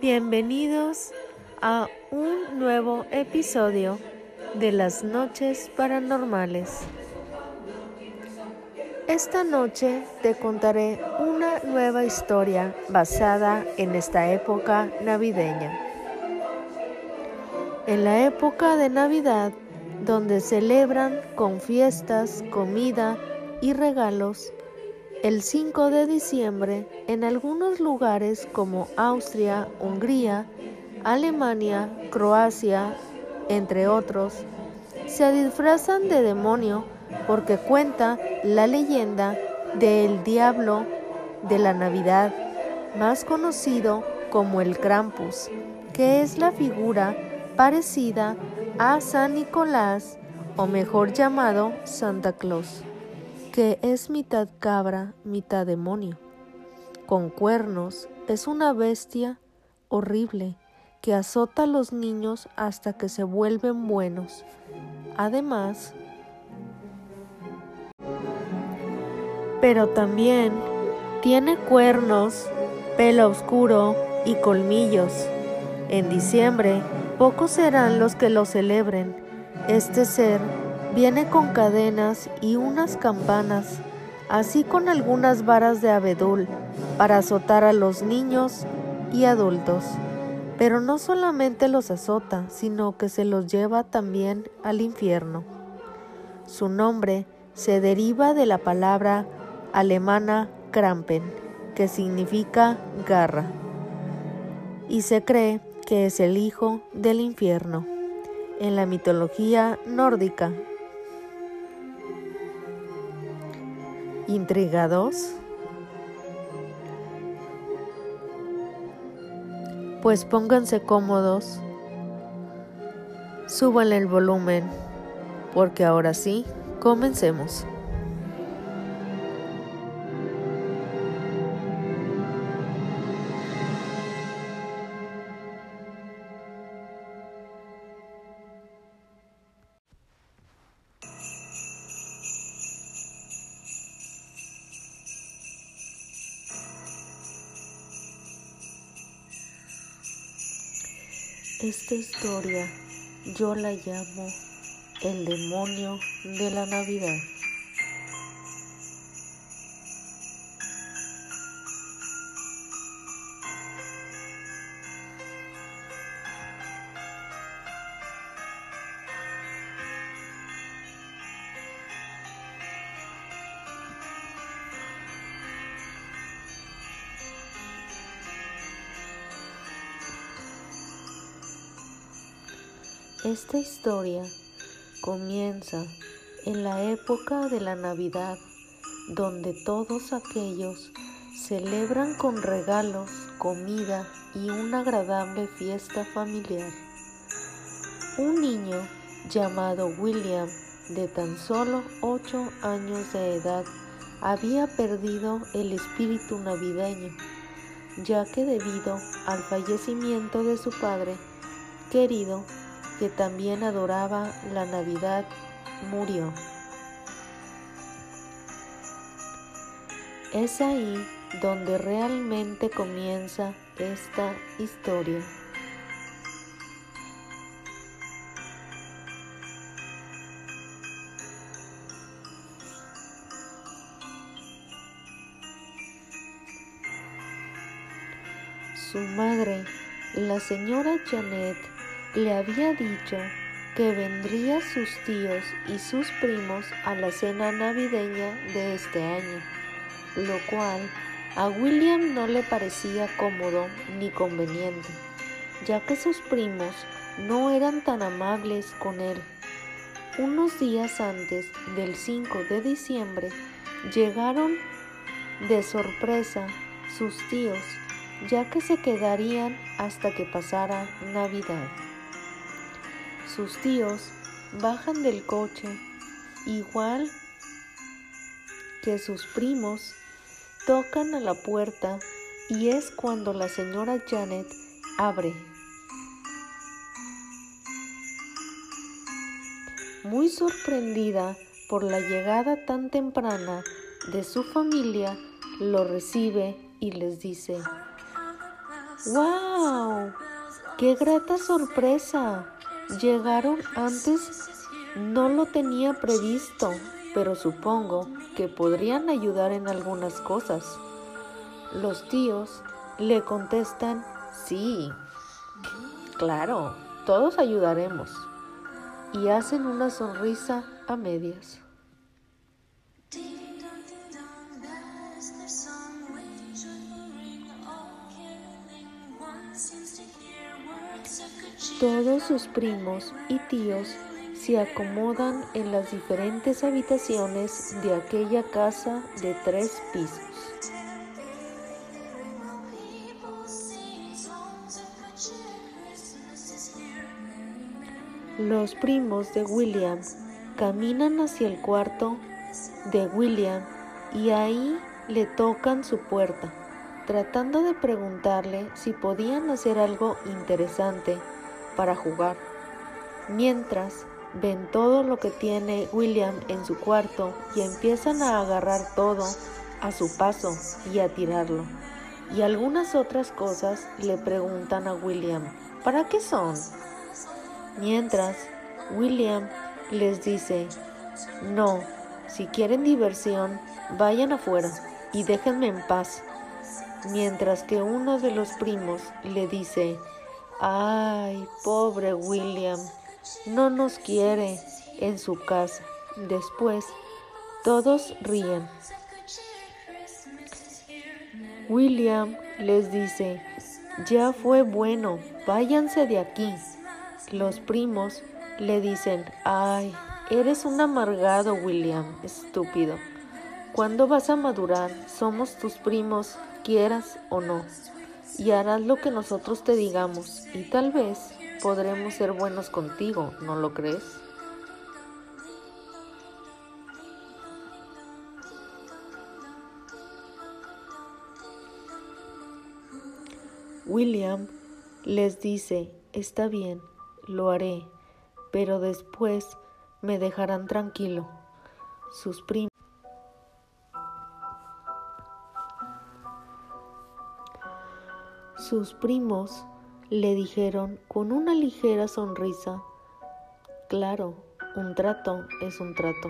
Bienvenidos a un nuevo episodio de las noches paranormales. Esta noche te contaré una nueva historia basada en esta época navideña. En la época de Navidad, donde celebran con fiestas, comida y regalos, el 5 de diciembre en algunos lugares como Austria, Hungría, Alemania, Croacia, entre otros, se disfrazan de demonio porque cuenta la leyenda del diablo de la Navidad, más conocido como el Krampus, que es la figura parecida a San Nicolás o mejor llamado Santa Claus, que es mitad cabra, mitad demonio. Con cuernos, es una bestia horrible que azota a los niños hasta que se vuelven buenos. Además, pero también tiene cuernos, pelo oscuro y colmillos. En diciembre, pocos serán los que lo celebren. Este ser viene con cadenas y unas campanas, así con algunas varas de abedul para azotar a los niños y adultos. Pero no solamente los azota, sino que se los lleva también al infierno. Su nombre se deriva de la palabra alemana Krampen, que significa garra, y se cree que es el hijo del infierno en la mitología nórdica. ¿Intrigados? Pues pónganse cómodos, suban el volumen, porque ahora sí, comencemos. Esta historia yo la llamo el demonio de la Navidad. Esta historia comienza en la época de la Navidad, donde todos aquellos celebran con regalos, comida y una agradable fiesta familiar. Un niño llamado William, de tan solo 8 años de edad, había perdido el espíritu navideño, ya que debido al fallecimiento de su padre querido, que también adoraba la Navidad, murió. Es ahí donde realmente comienza esta historia. Su madre, la señora Janet, le había dicho que vendría sus tíos y sus primos a la cena navideña de este año, lo cual a William no le parecía cómodo ni conveniente, ya que sus primos no eran tan amables con él. Unos días antes del 5 de diciembre llegaron de sorpresa sus tíos, ya que se quedarían hasta que pasara Navidad. Sus tíos bajan del coche igual que sus primos, tocan a la puerta y es cuando la señora Janet abre. Muy sorprendida por la llegada tan temprana de su familia, lo recibe y les dice, ¡Wow! ¡Qué grata sorpresa! Llegaron antes, no lo tenía previsto, pero supongo que podrían ayudar en algunas cosas. Los tíos le contestan, sí, claro, todos ayudaremos. Y hacen una sonrisa a medias. Todos sus primos y tíos se acomodan en las diferentes habitaciones de aquella casa de tres pisos. Los primos de William caminan hacia el cuarto de William y ahí le tocan su puerta, tratando de preguntarle si podían hacer algo interesante para jugar, mientras ven todo lo que tiene William en su cuarto y empiezan a agarrar todo a su paso y a tirarlo. Y algunas otras cosas le preguntan a William, ¿para qué son? Mientras, William les dice, no, si quieren diversión, vayan afuera y déjenme en paz. Mientras que uno de los primos le dice, Ay, pobre William, no nos quiere en su casa. Después, todos ríen. William les dice, ya fue bueno, váyanse de aquí. Los primos le dicen, ay, eres un amargado, William, estúpido. ¿Cuándo vas a madurar? Somos tus primos, quieras o no y harás lo que nosotros te digamos y tal vez podremos ser buenos contigo, ¿no lo crees? William les dice, está bien, lo haré, pero después me dejarán tranquilo. Sus primos Sus primos le dijeron con una ligera sonrisa, claro, un trato es un trato.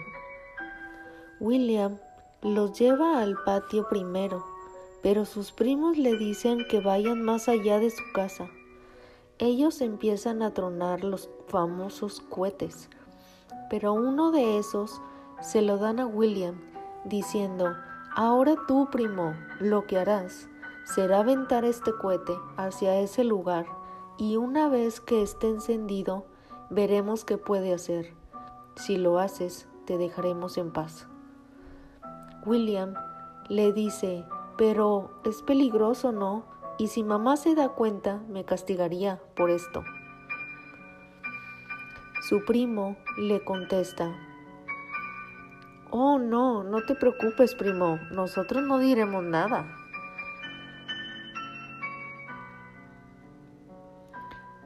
William los lleva al patio primero, pero sus primos le dicen que vayan más allá de su casa. Ellos empiezan a tronar los famosos cohetes, pero uno de esos se lo dan a William, diciendo, ahora tú, primo, lo que harás será aventar este cohete hacia ese lugar y una vez que esté encendido veremos qué puede hacer. Si lo haces, te dejaremos en paz. William le dice, pero es peligroso, ¿no? Y si mamá se da cuenta, me castigaría por esto. Su primo le contesta, Oh, no, no te preocupes, primo, nosotros no diremos nada.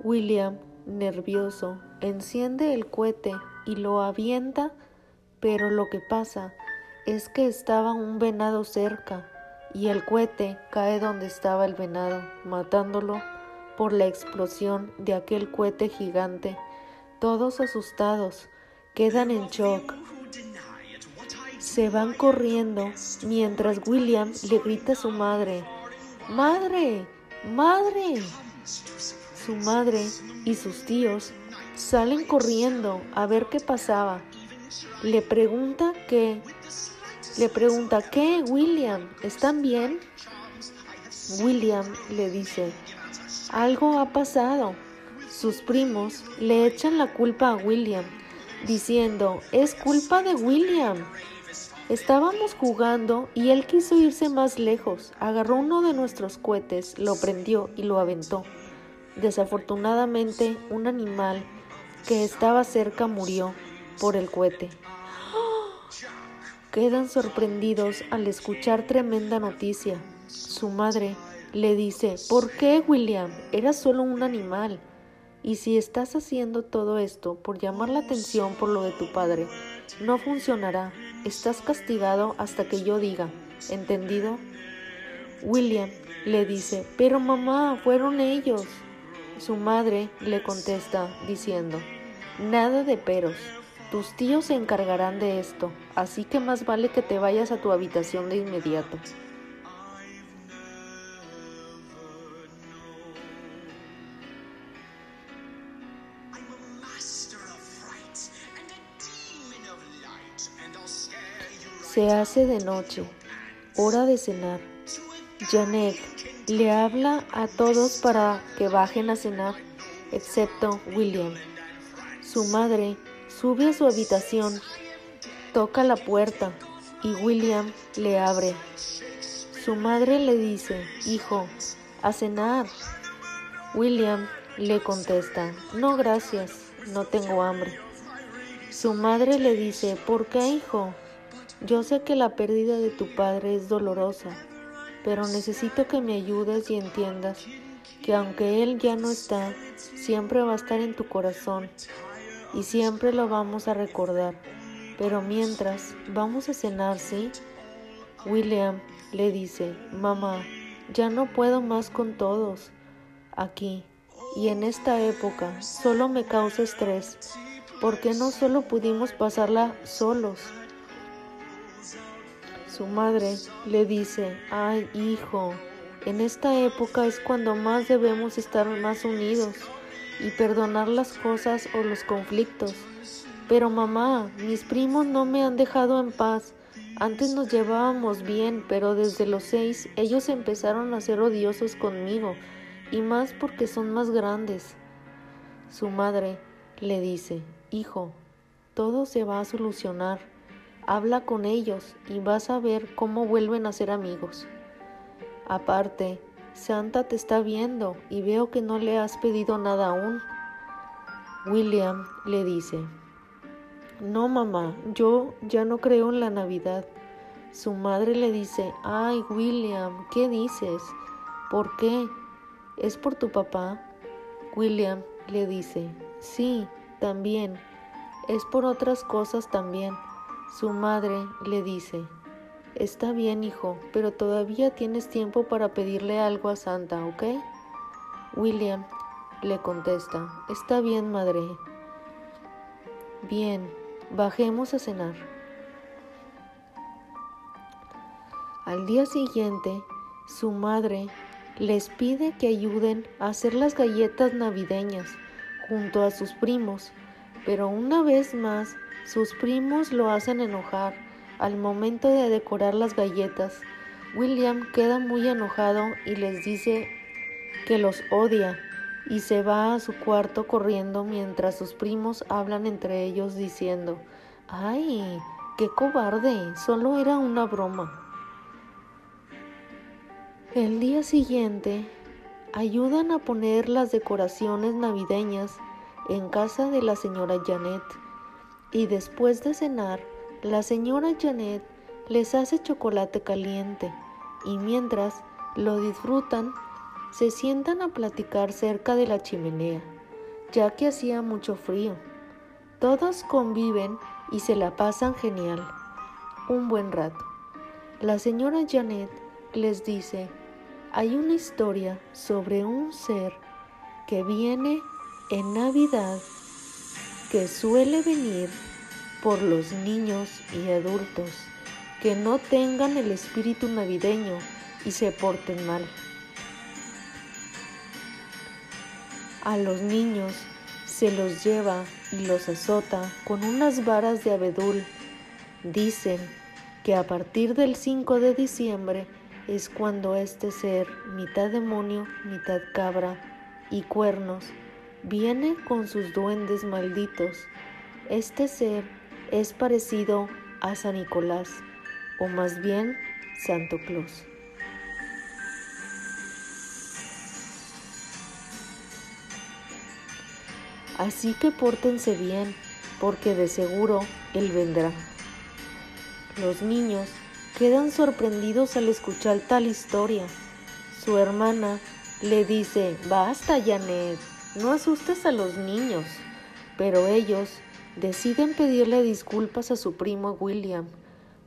William, nervioso, enciende el cohete y lo avienta, pero lo que pasa es que estaba un venado cerca y el cohete cae donde estaba el venado, matándolo por la explosión de aquel cohete gigante. Todos asustados, quedan en shock. Se van corriendo mientras William le grita a su madre, ¡Madre! ¡Madre! Su madre y sus tíos salen corriendo a ver qué pasaba. Le pregunta qué. Le pregunta qué, William, ¿están bien? William le dice, algo ha pasado. Sus primos le echan la culpa a William, diciendo, es culpa de William. Estábamos jugando y él quiso irse más lejos. Agarró uno de nuestros cohetes, lo prendió y lo aventó. Desafortunadamente, un animal que estaba cerca murió por el cohete. Quedan sorprendidos al escuchar tremenda noticia. Su madre le dice, ¿por qué, William? Era solo un animal. Y si estás haciendo todo esto por llamar la atención por lo de tu padre, no funcionará. Estás castigado hasta que yo diga, ¿entendido? William le dice, pero mamá, fueron ellos. Su madre le contesta diciendo, nada de peros, tus tíos se encargarán de esto, así que más vale que te vayas a tu habitación de inmediato. Se hace de noche, hora de cenar. Janet le habla a todos para que bajen a cenar, excepto William. Su madre sube a su habitación, toca la puerta y William le abre. Su madre le dice, hijo, a cenar. William le contesta, no gracias, no tengo hambre. Su madre le dice, ¿por qué, hijo? Yo sé que la pérdida de tu padre es dolorosa, pero necesito que me ayudes y entiendas que aunque él ya no está, siempre va a estar en tu corazón y siempre lo vamos a recordar. Pero mientras, vamos a cenar, ¿sí? William le dice, mamá, ya no puedo más con todos aquí y en esta época solo me causa estrés. ¿Por qué no solo pudimos pasarla solos? Su madre le dice, ay hijo, en esta época es cuando más debemos estar más unidos y perdonar las cosas o los conflictos. Pero mamá, mis primos no me han dejado en paz. Antes nos llevábamos bien, pero desde los seis ellos empezaron a ser odiosos conmigo, y más porque son más grandes. Su madre le dice, Hijo, todo se va a solucionar. Habla con ellos y vas a ver cómo vuelven a ser amigos. Aparte, Santa te está viendo y veo que no le has pedido nada aún. William le dice, no mamá, yo ya no creo en la Navidad. Su madre le dice, ay William, ¿qué dices? ¿Por qué? ¿Es por tu papá? William le dice, sí, también. Es por otras cosas también. Su madre le dice, Está bien, hijo, pero todavía tienes tiempo para pedirle algo a Santa, ¿ok? William le contesta, Está bien, madre. Bien, bajemos a cenar. Al día siguiente, su madre les pide que ayuden a hacer las galletas navideñas junto a sus primos, pero una vez más sus primos lo hacen enojar. Al momento de decorar las galletas, William queda muy enojado y les dice que los odia y se va a su cuarto corriendo mientras sus primos hablan entre ellos diciendo, ¡ay! ¡Qué cobarde! Solo era una broma. El día siguiente, ayudan a poner las decoraciones navideñas en casa de la señora Janet y después de cenar, la señora Janet les hace chocolate caliente y mientras lo disfrutan, se sientan a platicar cerca de la chimenea, ya que hacía mucho frío. Todos conviven y se la pasan genial, un buen rato. La señora Janet les dice, hay una historia sobre un ser que viene en Navidad que suele venir por los niños y adultos que no tengan el espíritu navideño y se porten mal. A los niños se los lleva y los azota con unas varas de abedul. Dicen que a partir del 5 de diciembre es cuando este ser, mitad demonio, mitad cabra y cuernos, viene con sus duendes malditos. Este ser es parecido a San Nicolás, o más bien Santo Claus. Así que pórtense bien, porque de seguro Él vendrá. Los niños quedan sorprendidos al escuchar tal historia. Su hermana le dice, basta, Janet, no asustes a los niños, pero ellos deciden pedirle disculpas a su primo William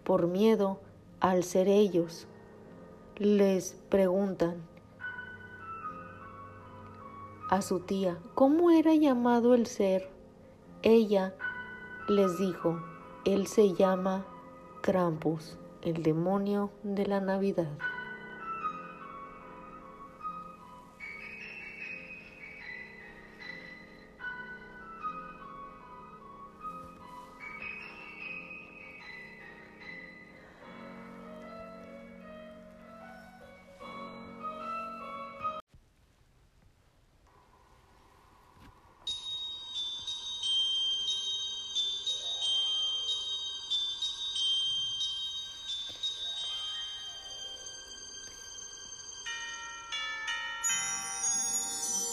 por miedo al ser ellos. les preguntan a su tía cómo era llamado el ser, ella les dijo, él se llama Krampus, el demonio de la Navidad.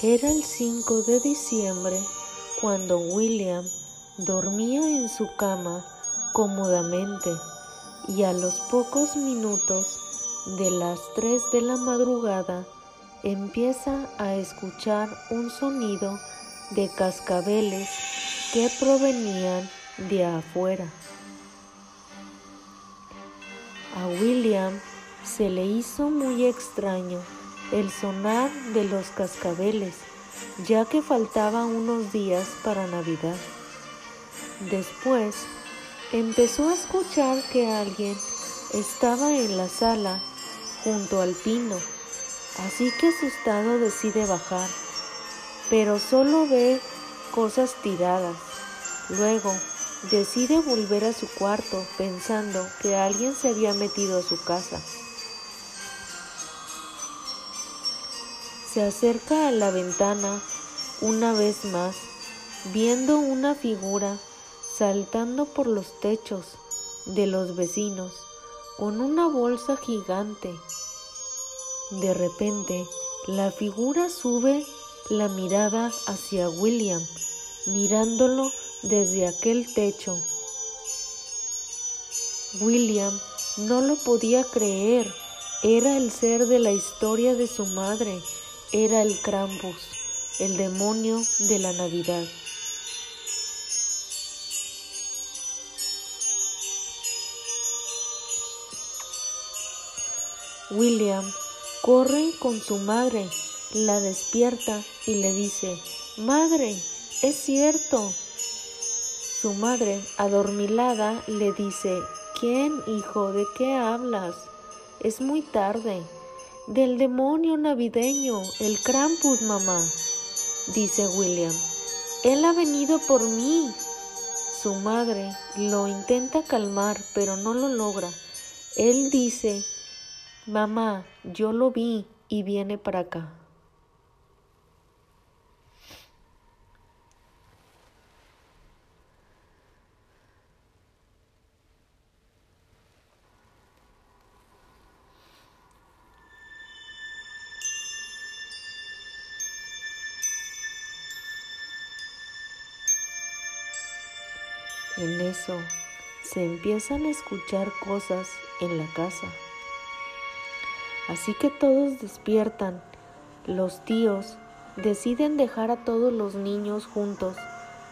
Era el 5 de diciembre cuando William dormía en su cama cómodamente y a los pocos minutos de las 3 de la madrugada empieza a escuchar un sonido de cascabeles que provenían de afuera. A William se le hizo muy extraño el sonar de los cascabeles, ya que faltaban unos días para Navidad. Después empezó a escuchar que alguien estaba en la sala junto al pino, así que asustado decide bajar, pero solo ve cosas tiradas. Luego decide volver a su cuarto pensando que alguien se había metido a su casa. Se acerca a la ventana una vez más, viendo una figura saltando por los techos de los vecinos con una bolsa gigante. De repente, la figura sube la mirada hacia William, mirándolo desde aquel techo. William no lo podía creer, era el ser de la historia de su madre era el Krampus, el demonio de la Navidad. William corre con su madre, la despierta y le dice, Madre, es cierto. Su madre, adormilada, le dice, ¿quién, hijo? ¿De qué hablas? Es muy tarde. Del demonio navideño, el Krampus, mamá, dice William. Él ha venido por mí. Su madre lo intenta calmar, pero no lo logra. Él dice, mamá, yo lo vi y viene para acá. En eso se empiezan a escuchar cosas en la casa. Así que todos despiertan. Los tíos deciden dejar a todos los niños juntos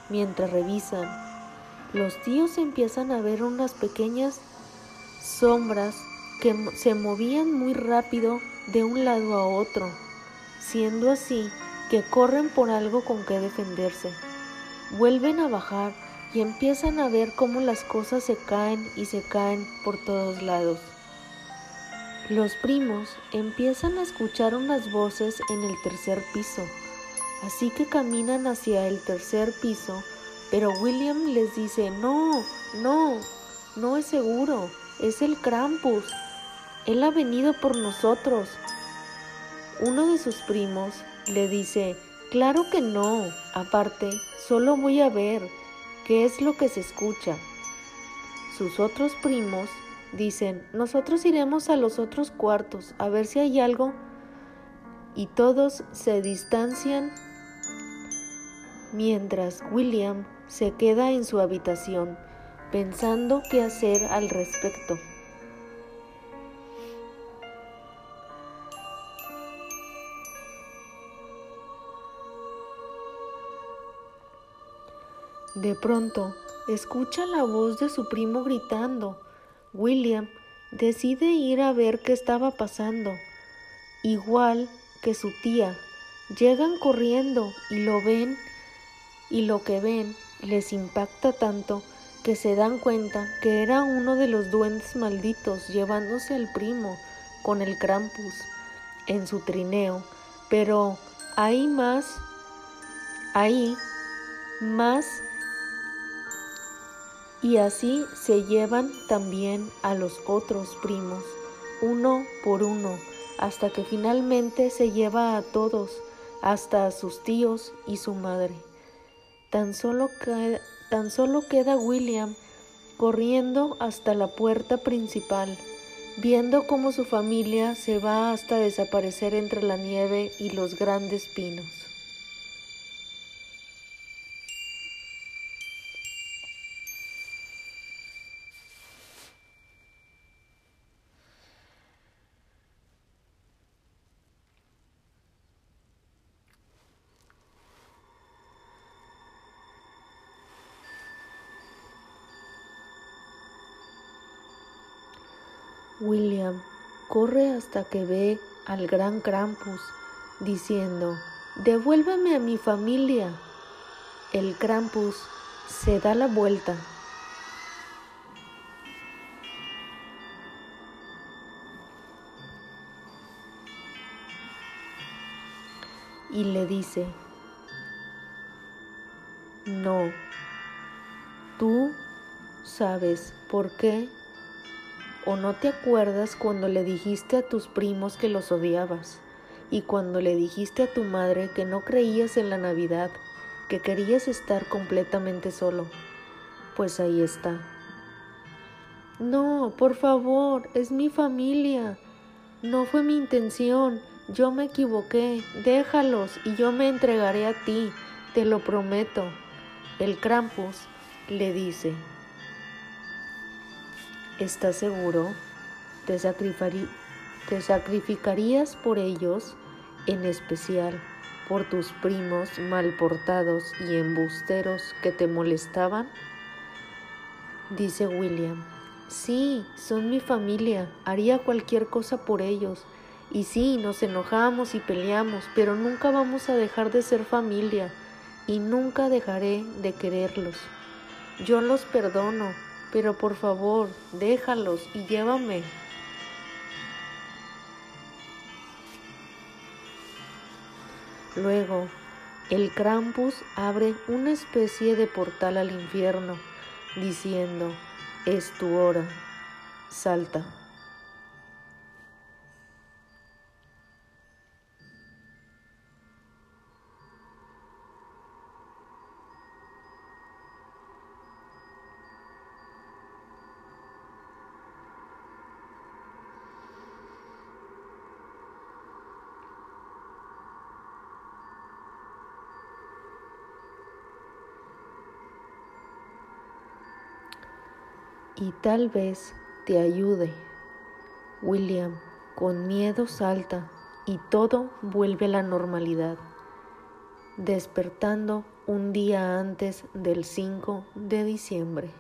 mientras revisan. Los tíos empiezan a ver unas pequeñas sombras que se movían muy rápido de un lado a otro, siendo así que corren por algo con que defenderse. Vuelven a bajar y empiezan a ver cómo las cosas se caen y se caen por todos lados. Los primos empiezan a escuchar unas voces en el tercer piso, así que caminan hacia el tercer piso, pero William les dice, no, no, no es seguro, es el Krampus, él ha venido por nosotros. Uno de sus primos le dice, claro que no, aparte, solo voy a ver, ¿Qué es lo que se escucha? Sus otros primos dicen, nosotros iremos a los otros cuartos a ver si hay algo y todos se distancian mientras William se queda en su habitación pensando qué hacer al respecto. De pronto, escucha la voz de su primo gritando. William decide ir a ver qué estaba pasando. Igual que su tía, llegan corriendo y lo ven y lo que ven les impacta tanto que se dan cuenta que era uno de los duendes malditos llevándose al primo con el Krampus en su trineo, pero hay más, ahí más y así se llevan también a los otros primos, uno por uno, hasta que finalmente se lleva a todos, hasta a sus tíos y su madre. Tan solo, tan solo queda William corriendo hasta la puerta principal, viendo cómo su familia se va hasta desaparecer entre la nieve y los grandes pinos. William corre hasta que ve al gran Krampus, diciendo, Devuélveme a mi familia. El Krampus se da la vuelta. Y le dice, no, tú sabes por qué ¿O no te acuerdas cuando le dijiste a tus primos que los odiabas? Y cuando le dijiste a tu madre que no creías en la Navidad, que querías estar completamente solo? Pues ahí está. No, por favor, es mi familia. No fue mi intención. Yo me equivoqué. Déjalos y yo me entregaré a ti. Te lo prometo. El Krampus le dice. ¿Estás seguro? ¿Te, ¿Te sacrificarías por ellos, en especial por tus primos mal portados y embusteros que te molestaban? Dice William. Sí, son mi familia, haría cualquier cosa por ellos. Y sí, nos enojamos y peleamos, pero nunca vamos a dejar de ser familia y nunca dejaré de quererlos. Yo los perdono, pero por favor, déjalos y llévame. Luego, el Krampus abre una especie de portal al infierno, diciendo, es tu hora, salta. Y tal vez te ayude. William, con miedo salta y todo vuelve a la normalidad, despertando un día antes del 5 de diciembre.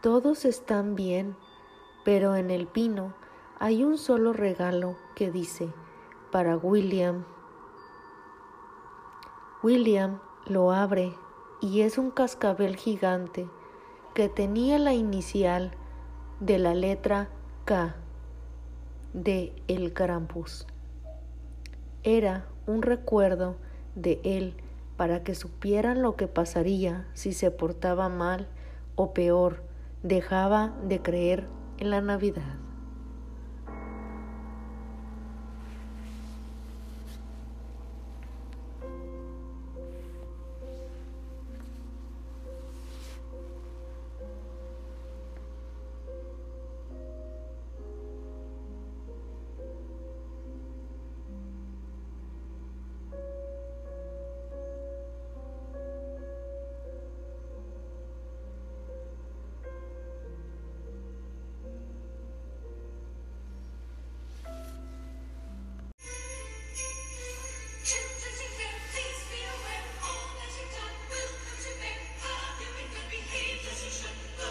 Todos están bien, pero en el pino hay un solo regalo que dice, para William. William lo abre y es un cascabel gigante tenía la inicial de la letra K de El Krampus. Era un recuerdo de él para que supieran lo que pasaría si se portaba mal o peor, dejaba de creer en la Navidad.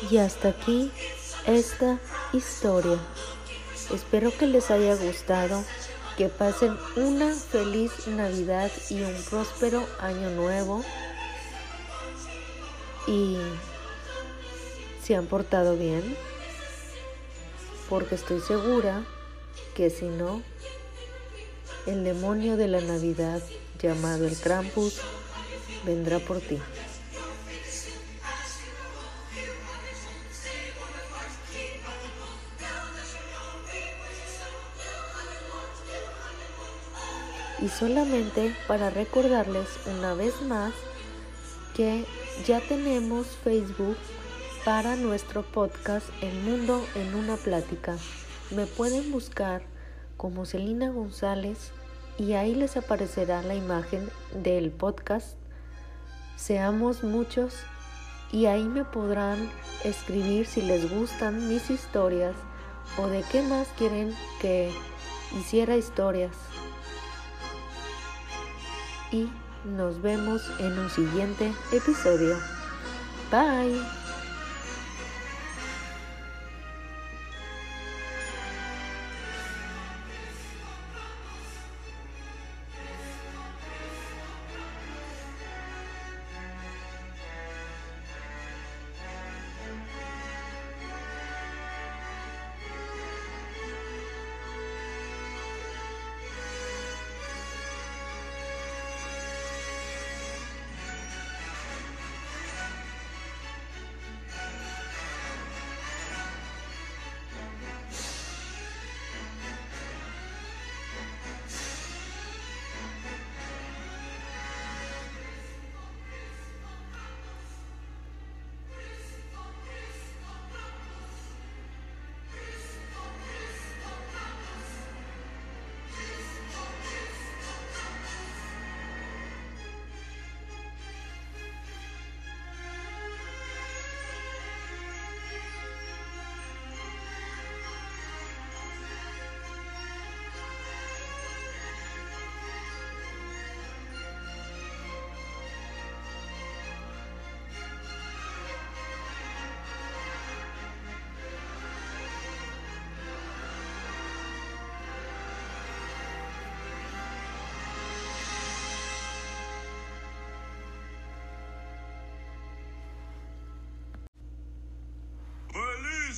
Y hasta aquí esta historia. Espero que les haya gustado, que pasen una feliz Navidad y un próspero año nuevo. Y se han portado bien, porque estoy segura que si no, el demonio de la Navidad llamado el Krampus vendrá por ti. Y solamente para recordarles una vez más que ya tenemos Facebook para nuestro podcast El Mundo en una Plática. Me pueden buscar como Celina González y ahí les aparecerá la imagen del podcast. Seamos muchos y ahí me podrán escribir si les gustan mis historias o de qué más quieren que hiciera historias y nos vemos en un siguiente episodio. Bye.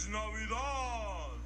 Navidad.